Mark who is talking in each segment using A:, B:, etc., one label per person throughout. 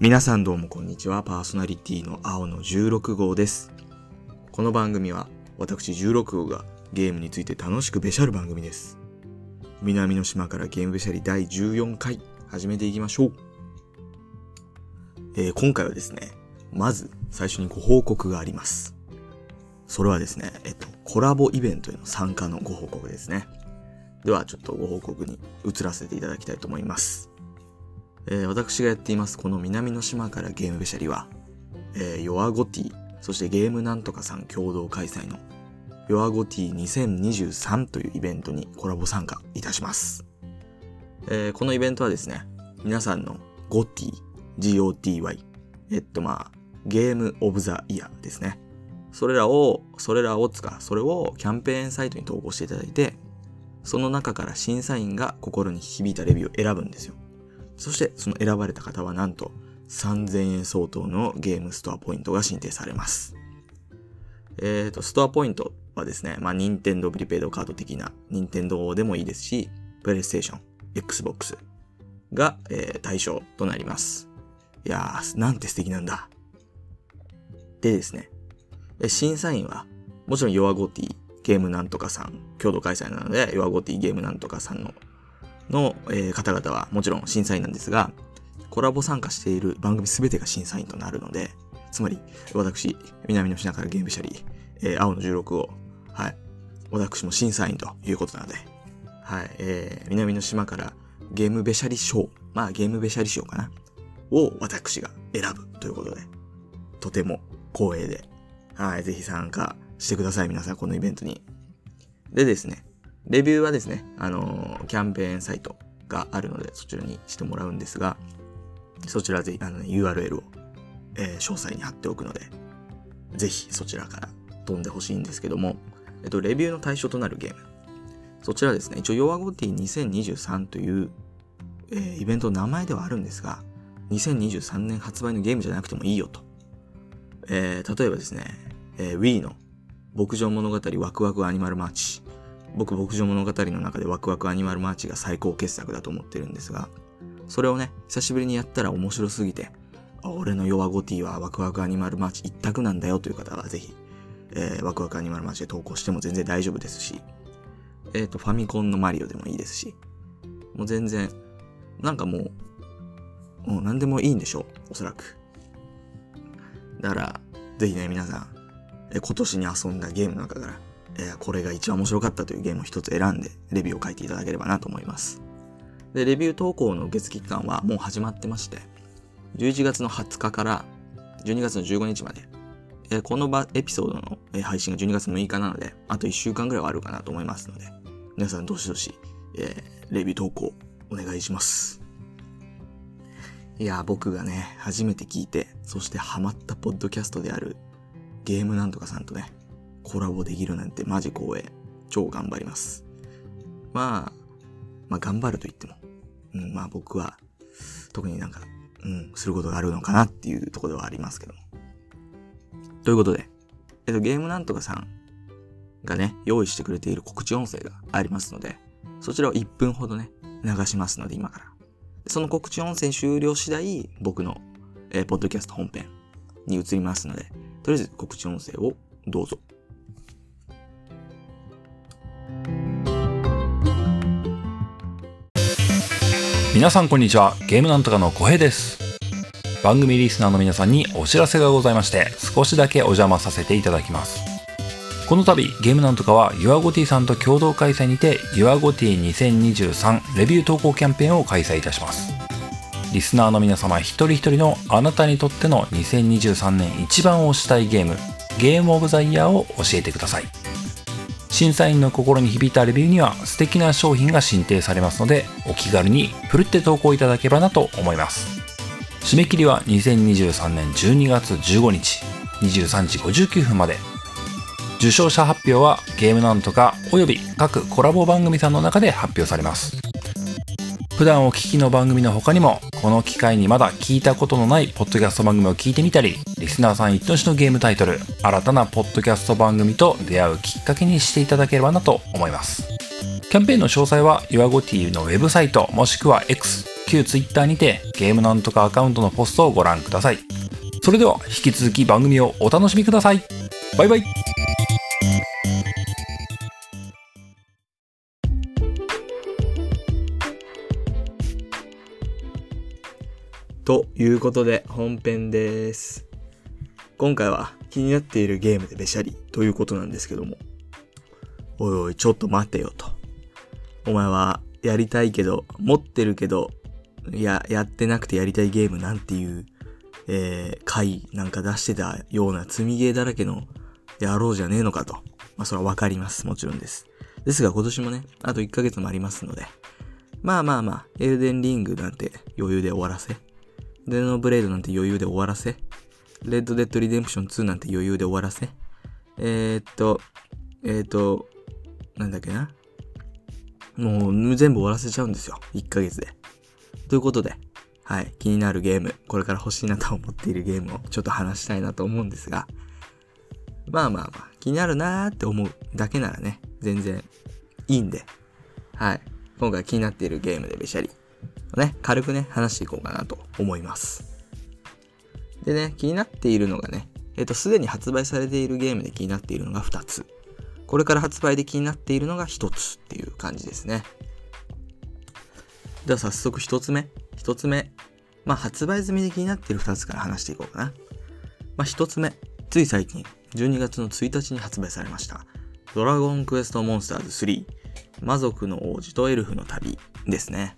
A: 皆さんどうもこんにちは。パーソナリティの青の16号です。この番組は私16号がゲームについて楽しくべしゃる番組です。南の島からゲームべしゃり第14回始めていきましょう。えー今回はですね、まず最初にご報告があります。それはですね、えっと、コラボイベントへの参加のご報告ですね。ではちょっとご報告に移らせていただきたいと思います。えー私がやっていますこの南の島からゲームべしゃりは、えー、ヨアゴティ、そしてゲームなんとかさん共同開催のヨアゴティ2023というイベントにコラボ参加いたします。えーこのイベントはですね、皆さんのゴティ、GOTY、えっとまあ、ゲームオブザイヤーですね。それらを、それらをつか、それをキャンペーンサイトに投稿していただいて、その中から審査員が心に響いたレビューを選ぶんですよ。そしてその選ばれた方はなんと3000円相当のゲームストアポイントが申請されます。えっ、と、ストアポイントはですね、まあ、任天堂プリペイドカード的な任天堂でもいいですし、プレイステーション、Xbox が、えー対象となります。いやー、なんて素敵なんだ。でですね、審査員は、もちろんヨアゴティゲームなんとかさん、共同開催なので、ヨアゴティゲームなんとかさんのの、え方々はもちろん審査員なんですが、コラボ参加している番組すべてが審査員となるので、つまり、私、南の品からゲームシャリー、えー青の16を、はい、私も審査員ということなので、はい、えー南の島からゲームべしゃり賞、まあゲームべしゃり賞かな、を私が選ぶということで、とても光栄で、はい、ぜひ参加してください、皆さん、このイベントに。でですね、レビューはですね、あのーキャンペーンサイトがあるので、そちらにしてもらうんですが、そちらぜひ、あのね、URL を、えー詳細に貼っておくので、ぜひそちらから飛んでほしいんですけども、えっと、レビューの対象となるゲーム。そちらですね、一応、ヨアゴティ2023という、えーイベントの名前ではあるんですが、2023年発売のゲームじゃなくてもいいよと。えー例えばですね、えー Wii の牧場物語ワクワクアニマルマーチ。僕、牧場物語の中でワクワクアニマルマーチが最高傑作だと思ってるんですが、それをね、久しぶりにやったら面白すぎて、あ俺の弱ゴティはワクワクアニマルマーチ一択なんだよという方はぜひ、えーワクワクアニマルマーチで投稿しても全然大丈夫ですし、えっ、と、ファミコンのマリオでもいいですし、もう全然、なんかもう、もう何でもいいんでしょう、おそらく。だから、ぜひね、皆さん、今年に遊んだゲームの中から、えこれが一番面白かったというゲームを一つ選んで、レビューを書いていただければなと思います。で、レビュー投稿の受付期間はもう始まってまして、11月の20日から12月の15日まで、えこの場エピソードのえ配信が12月6日なので、あと1週間ぐらいはあるかなと思いますので、皆さんどしどし、えーレビュー投稿お願いします。いや、僕がね、初めて聞いて、そしてハマったポッドキャストであるゲームなんとかさんとね、コラボできるなんてマジ光栄。超頑張ります。まあ、まあ頑張ると言っても、うん、まあ僕は、特になんか、うん、することがあるのかなっていうところではありますけども。ということで、えっと、ゲームなんとかさんがね、用意してくれている告知音声がありますので、そちらを1分ほどね、流しますので、今から。その告知音声終了次第、僕の、えーポッドキャスト本編に移りますので、とりあえず告知音声をどうぞ。
B: 皆さんこんにちは。ゲームなんとかの小平です。番組リスナーの皆さんにお知らせがございまして少しだけお邪魔させていただきます。この度ゲームなんとかはユアゴティさんと共同開催にてユアゴティ2023レビュー投稿キャンペーンを開催いたします。リスナーの皆様一人一人のあなたにとっての2023年一番推したいゲームゲームオブザイヤーを教えてください。審査員の心に響いたレビューには素敵な商品が進呈されますのでお気軽にふるって投稿いただければなと思います。締め切りは2023年12月15日23時59分まで。受賞者発表はゲームなんとかおよび各コラボ番組さんの中で発表されます。普段お聞きの番組の他にもこの機会にまだ聞いたことのないポッドキャスト番組を聞いてみたりリスナーさん一押しのゲームタイトル新たなポッドキャスト番組と出会うきっかけにしていただければなと思いますキャンペーンの詳細は、ユアゴティのウェブサイトもしくは X、旧 Twitter にてゲームなんとかアカウントのポストをご覧ください。それでは引き続き番組をお楽しみください。バイバイ。
A: ということで本編です。今回は気になっているゲームでべしゃりということなんですけども。おいおい、ちょっと待てよと。お前はやりたいけど、持ってるけど、いや、やってなくてやりたいゲームなんていう、えー、回なんか出してたような積みゲーだらけの野郎じゃねえのかと。まあ、それはわかります。もちろんです。ですが今年もね、あと1ヶ月もありますので、まあまあまあ、エルデンリングなんて余裕で終わらせ。デノブレイドなんて余裕で終わらせ。レッドデッドリデンプション2なんて余裕で終わらせ。えー、っと、えー、っと、なんだっけな。もう全部終わらせちゃうんですよ。1ヶ月で。ということで、はい、気になるゲーム、これから欲しいなと思っているゲームをちょっと話したいなと思うんですが、まあまあまあ、気になるなーって思うだけならね、全然いいんで、はい、今回気になっているゲームでべしゃり、ね、軽くね、話していこうかなと思います。でね、気になっているのがね、えっ、と、すでに発売されているゲームで気になっているのが2つ。これから発売で気になっているのが1つっていう感じですね。では早速1つ目。1つ目。まあ発売済みで気になっている2つから話していこうかな。まあ1つ目。つい最近、12月の1日に発売されました。ドラゴンクエストモンスターズ3。魔族の王子とエルフの旅ですね。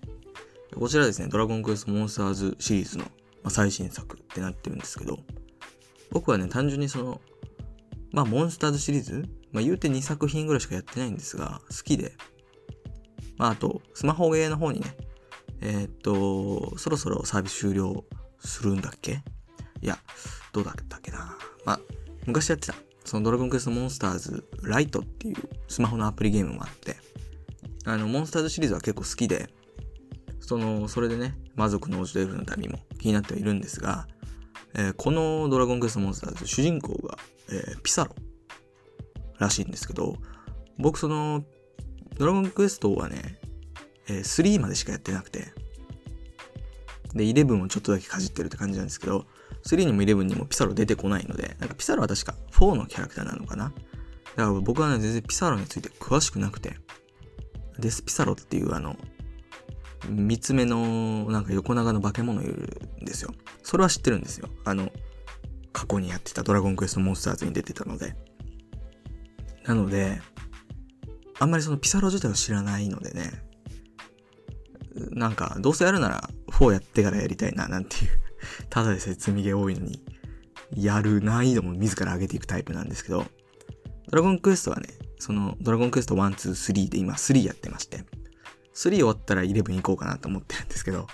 A: こちらですね、ドラゴンクエストモンスターズシリーズの、最新作ってなってるんですけど、僕はね、単純にその、まあ、モンスターズシリーズ、まあ、言うて2作品ぐらいしかやってないんですが、好きで、まあ、あと、スマホゲーの方にね、えー、っと、そろそろサービス終了するんだっけ？いや、どうだったっけな？まあ、昔やってた、そのドラゴンクエストモンスターズライトっていうスマホのアプリゲームもあって、あの、モンスターズシリーズは結構好きで、その、それでね、魔族の王子とエルフの旅も気になってはいるんですが、えーこのドラゴンクエストモンスターズ、主人公が、えーピサロらしいんですけど、僕その、ドラゴンクエストはね、えー3までしかやってなくて、で、11をちょっとだけかじってるって感じなんですけど、3にも11にもピサロ出てこないので、なんかピサロは確か4のキャラクターなのかな？だから僕はね、全然ピサロについて詳しくなくて、デスピサロっていうあの、三つ目のなんか横長の化け物いるんですよ。それは知ってるんですよ。あの、過去にやってたドラゴンクエストモンスターズに出てたので。なので、あんまりそのピサロ自体を知らないのでね、なんか、どうせやるなら4やってからやりたいな、なんていう、ただでさえ積み毛多いのに、やる難易度も自ら上げていくタイプなんですけど、ドラゴンクエストはね、その、ドラゴンクエスト1、2、3で今3やってまして、3終わったら11行こうかなと思ってるんですけど、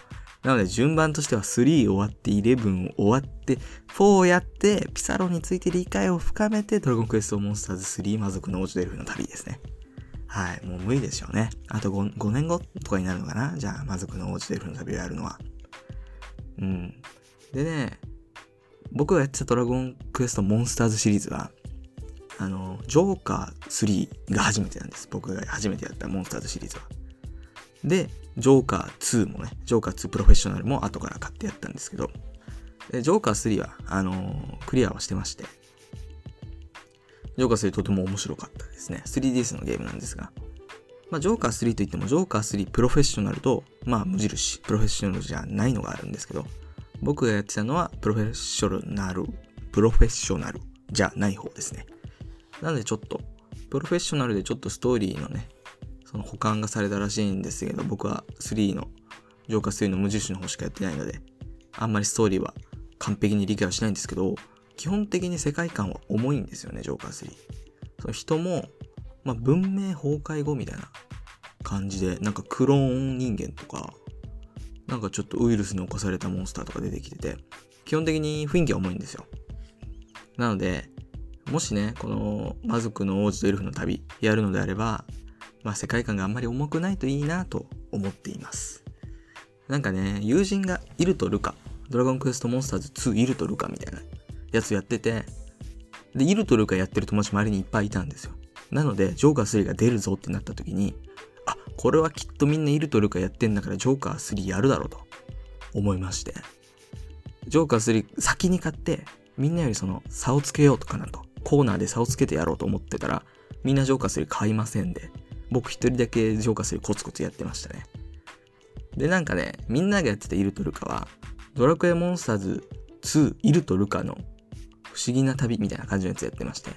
A: なので順番としては3終わって11終わって4をやってピサロについて理解を深めてドラゴンクエストモンスターズ3魔族の王子デルフの旅ですね。はい。もう無理でしょうね。あと 5, 5年後とかになるのかな？じゃあ魔族の王子デルフの旅をやるのは。うん。でね、僕がやってたドラゴンクエストモンスターズシリーズは、あの、ジョーカー3が初めてなんです。僕が初めてやったモンスターズシリーズは。で、ジョーカー2もね、ジョーカー2プロフェッショナルも後から買ってやったんですけど、でジョーカー3は、あのークリアはしてまして、ジョーカー3とても面白かったですね。3DS のゲームなんですが、まあ、ジョーカー3といっても、ジョーカー3プロフェッショナルと、まあ、無印、プロフェッショナルじゃないのがあるんですけど、僕がやってたのは、プロフェッショナル、プロフェッショナルじゃない方ですね。なのでちょっと、プロフェッショナルでちょっとストーリーのね、その保管がされたらしいんですけど、僕は3の、ジョーカー3の無印の方しかやってないので、あんまりストーリーは完璧に理解はしないんですけど、基本的に世界観は重いんですよね、ジョーカー3。その人も、まあ、文明崩壊後みたいな感じで、なんかクローン人間とか、なんかちょっとウイルスに侵されたモンスターとか出てきてて、基本的に雰囲気は重いんですよ。なので、もしね、この魔族の王子とエルフの旅やるのであれば、まあ世界観があんまり重くないといいなと思っています。なんかね、友人がイルとルカ、ドラゴンクエストモンスターズ2イルとルカみたいなやつやってて、で、イルとルカやってる友達周りにいっぱいいたんですよ。なので、ジョーカー3が出るぞってなった時に、あ、これはきっとみんなイルとルカやってんだからジョーカー3やるだろうと思いまして。ジョーカー3先に買って、みんなよりその差をつけようとかなと、コーナーで差をつけてやろうと思ってたら、みんなジョーカー3買いませんで、僕一人だけジョーカー3コツコツやってましたね。で、なんかね、みんながやってたイルとルカは、ドラクエモンスターズ2イルとルカの不思議な旅みたいな感じのやつやってまして。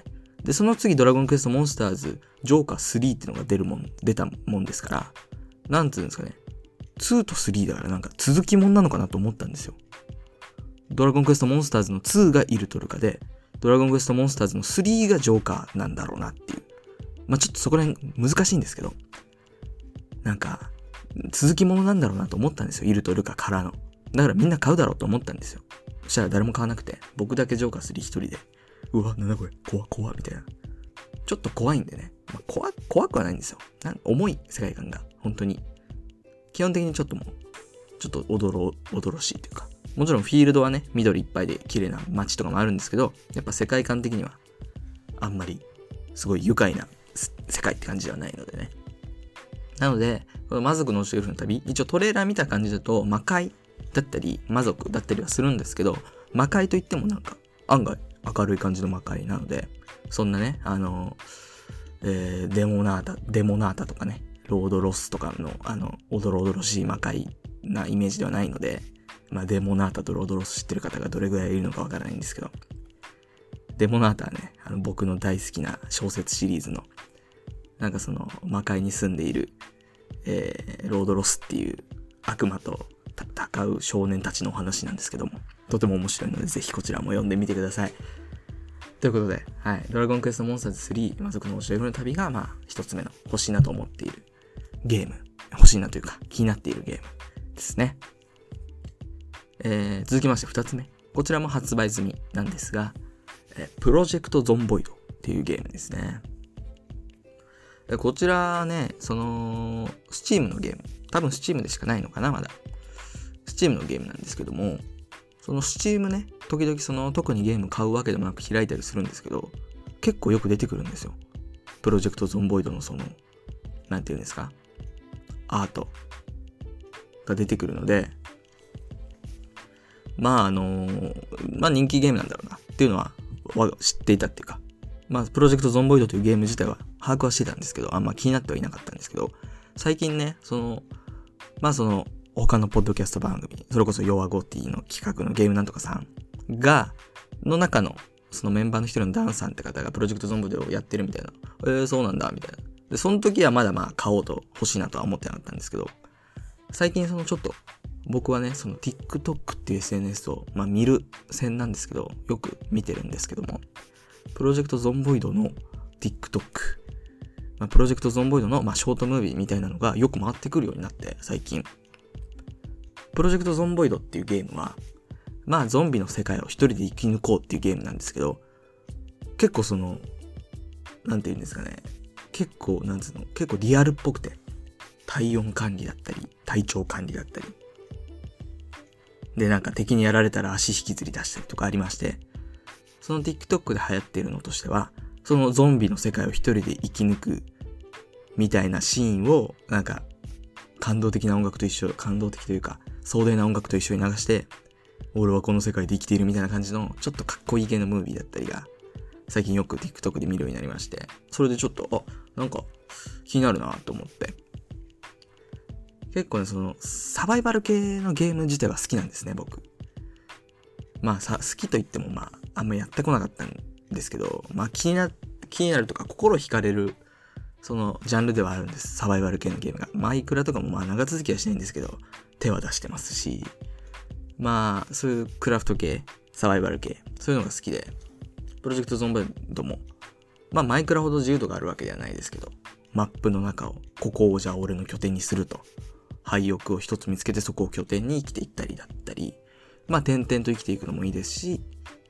A: で、その次ドラゴンクエストモンスターズジョーカー3ってのが出るもん、出たもんですから、なんつうんですかね。2と3だからなんか続きもんなのかなと思ったんですよ。ドラゴンクエストモンスターズの2がイルトルカで、ドラゴンクエストモンスターズの3がジョーカーなんだろうなっていう。まあちょっとそこら辺難しいんですけど、なんか、続きものなんだろうなと思ったんですよ。イルとルカからの。だからみんな買うだろうと思ったんですよ。そしたら誰も買わなくて、僕だけジョーカー3一人で、うわ、なんだこれ、怖怖みたいな。ちょっと怖いんでね。まあ、怖、怖くはないんですよ。なん重い世界観が、本当に。基本的にちょっともう、ちょっとおどろ、おどろしいというか。もちろんフィールドはね、緑いっぱいで綺麗な街とかもあるんですけど、やっぱ世界観的には、あんまり、すごい愉快な世界って感じではないのでね。なので、この魔族のシェフの旅、一応トレーラー見た感じだと、魔界だったり、魔族だったりはするんですけど、魔界といってもなんか、案外明るい感じの魔界なので、そんなね、あの、えー、デモナータ、デモナータとかね、ロードロスとかの、あの、おどろおどろしい魔界なイメージではないので、まあ、デモナータとロードロス知ってる方がどれぐらいいるのかわからないんですけど、デモナータはね、あの僕の大好きな小説シリーズの、なんかその魔界に住んでいる、えー、ロードロスっていう悪魔と戦う少年たちのお話なんですけども、とても面白いので、ぜひこちらも読んでみてください。ということで、はい。ドラゴンクエストモンスターズ3、魔族の教え子の旅が、まあ、一つ目の欲しいなと思っているゲーム。欲しいなというか、気になっているゲームですね。えー、続きまして二つ目。こちらも発売済みなんですが、えー、プロジェクトゾンボイドっていうゲームですね。こちらね、その、スチームのゲーム。多分スチームでしかないのかな、まだ。スチームのゲームなんですけども、そのスチームね、時々その特にゲーム買うわけでもなく開いたりするんですけど、結構よく出てくるんですよ。プロジェクトゾンボイドのその、なんていうんですか、アートが出てくるので、まああのまあ人気ゲームなんだろうなっていうのは知っていたっていうか、まあプロジェクトゾンボイドというゲーム自体は把握はしてたんですけど、あんま気になってはいなかったんですけど、最近ね、その、まあその、他のポッドキャスト番組、それこそヨアゴティの企画のゲームなんとかさんが、の中の、そのメンバーの一人のダンさんって方がプロジェクトゾンボイドをやってるみたいな。えー、そうなんだ、みたいな。で、その時はまだまあ買おうと欲しいなとは思ってなかったんですけど、最近そのちょっと、僕はね、その TikTok っていう SNS を、まあ見る線なんですけど、よく見てるんですけども、プロジェクトゾンボイドの TikTok、まあ、プロジェクトゾンボイドの、まあ、ショートムービーみたいなのがよく回ってくるようになって、最近。プロジェクトゾンボイドっていうゲームは、まあゾンビの世界を一人で生き抜こうっていうゲームなんですけど、結構その、なんて言うんですかね、結構、なんつうの、結構リアルっぽくて、体温管理だったり、体調管理だったり。で、なんか敵にやられたら足引きずり出したりとかありまして、その TikTok で流行っているのとしては、そのゾンビの世界を一人で生き抜くみたいなシーンを、なんか、感動的な音楽と一緒、感動的というか、壮大な音楽と一緒に流して、俺はこの世界で生きているみたいな感じの、ちょっとかっこいい系のムービーだったりが、最近よく TikTok で見るようになりまして、それでちょっと、あ、なんか気になるなと思って。結構ね、その、サバイバル系のゲーム自体は好きなんですね、僕。まあさ、好きと言ってもまあ、あんまやってこなかったんですけど、まあ気にな、気になるとか心惹かれる、そのジャンルではあるんです。サバイバル系のゲームが。マイクラとかもまあ長続きはしないんですけど、手は出してますし、まあ、そういうクラフト系、サバイバル系、そういうのが好きで、プロジェクトゾンボイドも、まあマイクラほど自由度があるわけではないですけど、マップの中を、ここをじゃあ俺の拠点にすると、廃屋を一つ見つけてそこを拠点に生きていったりだったり、まあ点々と生きていくのもいいですし、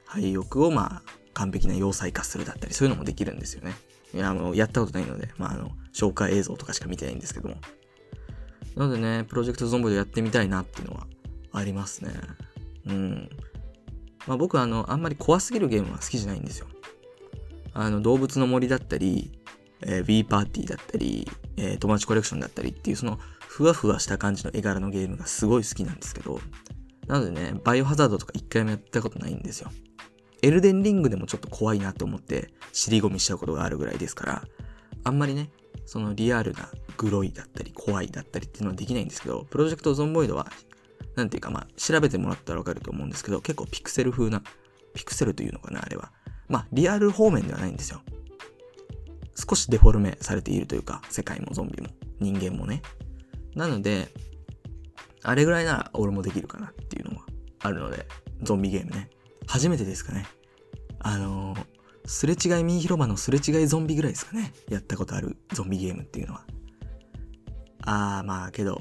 A: 廃屋をまあ完璧な要塞化するだったり、そういうのもできるんですよね。いや、あの、やったことないので、まああの、紹介映像とかしか見てないんですけども。なのでね、プロジェクトゾンボイドやってみたいなっていうのはありますね。うん。まあ僕はあの、あんまり怖すぎるゲームは好きじゃないんですよ。あの、動物の森だったり、えー、B パーティーだったり、えー、友達コレクションだったりっていうそのふわふわした感じの絵柄のゲームがすごい好きなんですけど、なのでね、バイオハザードとか一回もやったことないんですよ。エルデンリングでもちょっと怖いなと思って尻込みしちゃうことがあるぐらいですから、あんまりね、そのリアルなグロいだったり怖いだったりっていうのはできないんですけど、プロジェクトゾンボイドは、なんていうかまあ調べてもらったらわかると思うんですけど、結構ピクセル風な、ピクセルというのかな、あれは。まあリアル方面ではないんですよ。少しデフォルメされているというか、世界もゾンビも人間もね。なので、あれぐらいなら俺もできるかなっていうのはあるので、ゾンビゲームね。初めてですかね。あのー、すれ違いミー広場のすれ違いゾンビぐらいですかね。やったことあるゾンビゲームっていうのは。あー、まあけど、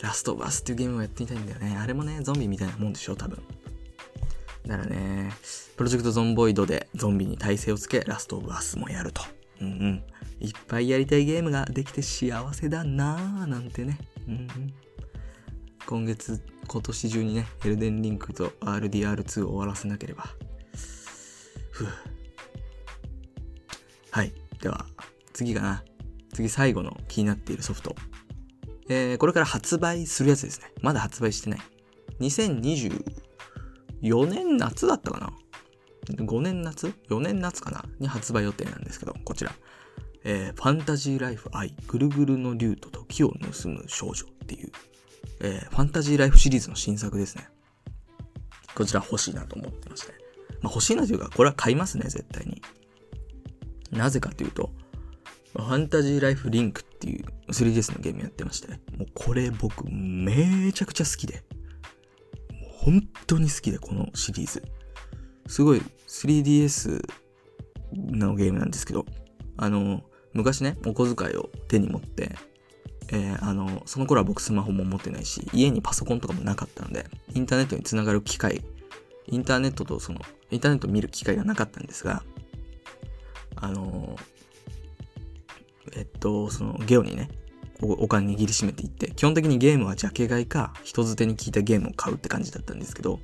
A: ラストバスっていうゲームをやってみたいんだよね。あれもね、ゾンビみたいなもんでしょ、多分。だからね、プロジェクトゾンボイドでゾンビに耐性をつけ、ラストバスもやると。うんうん。いっぱいやりたいゲームができて幸せだなーなんてね。うんうん。今月、今年中にね、エルデンリンクと RDR2 を終わらせなければ。ふぅ。はい。では、次かな。次最後の気になっているソフト。えー、これから発売するやつですね。まだ発売してない。2024年夏だったかな ?5 年夏 ?4 年夏かな？に発売予定なんですけど、こちら。えー、ファンタジーライフ愛、ぐるぐるの竜と時を盗む少女っていうえー、ファンタジーライフシリーズの新作ですね。こちら欲しいなと思ってまして。まあ、欲しいなというか、これは買いますね、絶対に。なぜかというと、ファンタジーライフリンクっていう 3DS のゲームやってまして、もうこれ僕めちゃくちゃ好きで、本当に好きで、このシリーズ。すごい 3DS のゲームなんですけど、あの、昔ね、お小遣いを手に持って、えー、あの、その頃は僕スマホも持ってないし、家にパソコンとかもなかったので、インターネットにつながる機会、インターネットとその、インターネットを見る機会がなかったんですが、あの、えっと、その、ゲオにね、お金握りしめていって、基本的にゲームはジャケ買いか、人づてに聞いたゲームを買うって感じだったんですけど、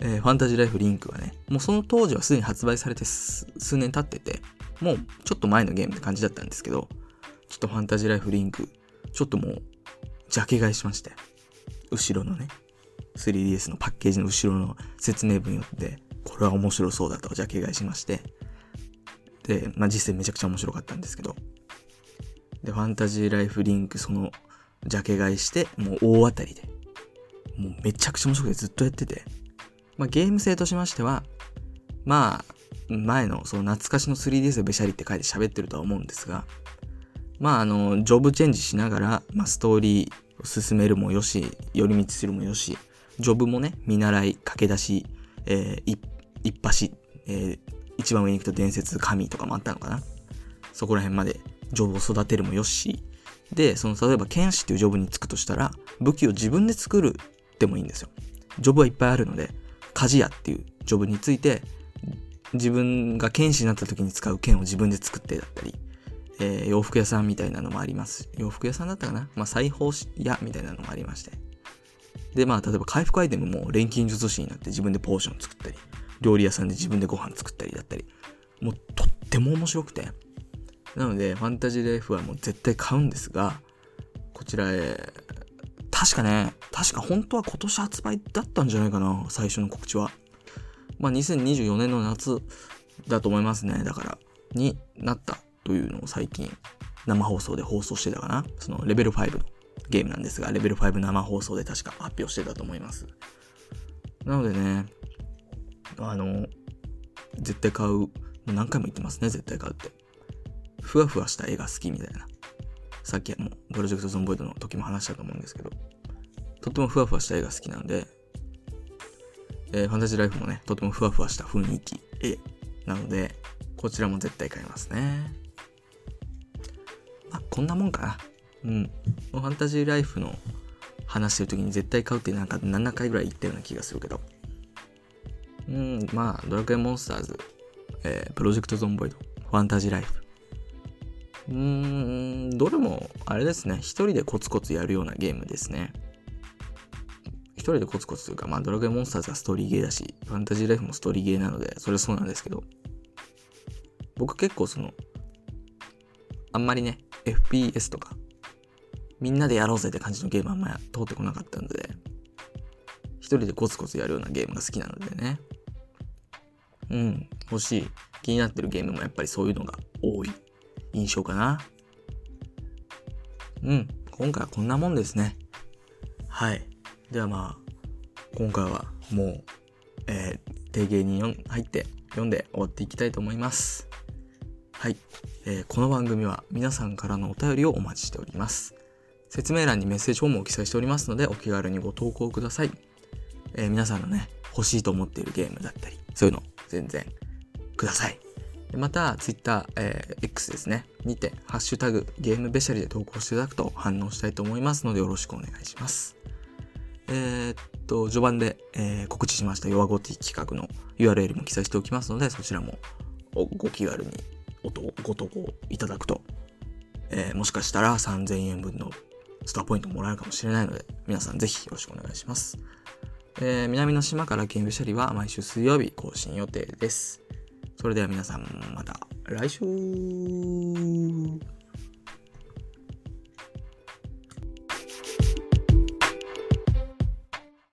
A: えー、ファンタジーライフリンクはね、もうその当時はすでに発売されて数年経ってて、もうちょっと前のゲームって感じだったんですけど、ちょっとファンタジーライフリンクちょっともう、ジャケ買いしまして、後ろのね、3DS のパッケージの後ろの説明文よって、これは面白そうだとジャケ買いしまして、で、まあ実際めちゃくちゃ面白かったんですけど、で、ファンタジーライフリンクそのジャケ買いして、もう大当たりで、もうめちゃくちゃ面白くてずっとやってて、まあゲーム性としましては、まあ、前のその懐かしの 3DS でベシャリって書いて喋ってるとは思うんですが、まあ、あの、ジョブチェンジしながら、まあ、ストーリーを進めるもよし、寄り道するもよし、ジョブもね、見習い、駆け出し、えー、一発、えー、一番上に行くと伝説神とかもあったのかなそこら辺までジョブを育てるもよし、で、その、例えば、剣士っていうジョブに就くとしたら、武器を自分で作るでもいいんですよ。ジョブはいっぱいあるので、鍛冶屋っていうジョブについて、自分が剣士になった時に使う剣を自分で作ってだったり、えー、洋服屋さんみたいなのもあります。洋服屋さんだったかな？まあ、裁縫屋みたいなのもありまして。で、まあ、例えば回復アイテムも錬金術師になって自分でポーション作ったり、料理屋さんで自分でご飯作ったりだったり、もうとっても面白くて。なので、ファンタジーライフはもう絶対買うんですが、こちらへ、確かね、確か本当は今年発売だったんじゃないかな、最初の告知は。まあ、2024年の夏だと思いますね、だから、になったというのを最近生放送で放送してたかな？そのレベル5のゲームなんですが、レベル5生放送で確か発表してたと思います。なのでね、あの、絶対買う。もう何回も言ってますね、絶対買うって。ふわふわした絵が好きみたいな。さっきもプロジェクトゾンボイドの時も話したと思うんですけど、とってもふわふわした絵が好きなので、えー、ファンタジーライフもね、とてもふわふわした雰囲気、絵なので、こちらも絶対買いますね。こんなもんか？な。うん。ファンタジーライフの話してる時に絶対買うってなんか7回ぐらい言ったような気がするけど。うん、まあ、ドラクエモンスターズ、えー、プロジェクトゾンボイド、ファンタジーライフ。うーん、どれも、あれですね、一人でコツコツやるようなゲームですね。一人でコツコツというか、まあ、ドラクエモンスターズはストーリーゲーだし、ファンタジーライフもストーリーゲーなので、それはそうなんですけど、僕結構その、あんまりね、FPS とか、みんなでやろうぜって感じのゲームあんま通ってこなかったので、一人でコツコツやるようなゲームが好きなのでね。うん、欲しい。気になってるゲームもやっぱりそういうのが多い印象かな。うん、今回はこんなもんですね。はい。ではまあ、今回はもう、えー、定芸に入って読んで終わっていきたいと思います。はい、えー、この番組は皆さんからのお便りをお待ちしております。説明欄にメッセージフォームを記載しておりますので、お気軽にご投稿ください。えー、皆さんのね、欲しいと思っているゲームだったり、そういうの全然ください。また、Twitter、えー、X ですね、にて、ハッシュタグ、ゲームべしゃりで投稿していただくと反応したいと思いますので、よろしくお願いします。えー、っと、序盤で、えー、告知しました弱ごティ企画の URL も記載しておきますので、そちらもご気軽にご投稿いただくと、えー、もしかしたら3000円分のスターポイントもらえるかもしれないので、皆さんぜひよろしくお願いします。えー、南の島からゲームシャリは毎週水曜日更新予定です。それでは皆さんまた来週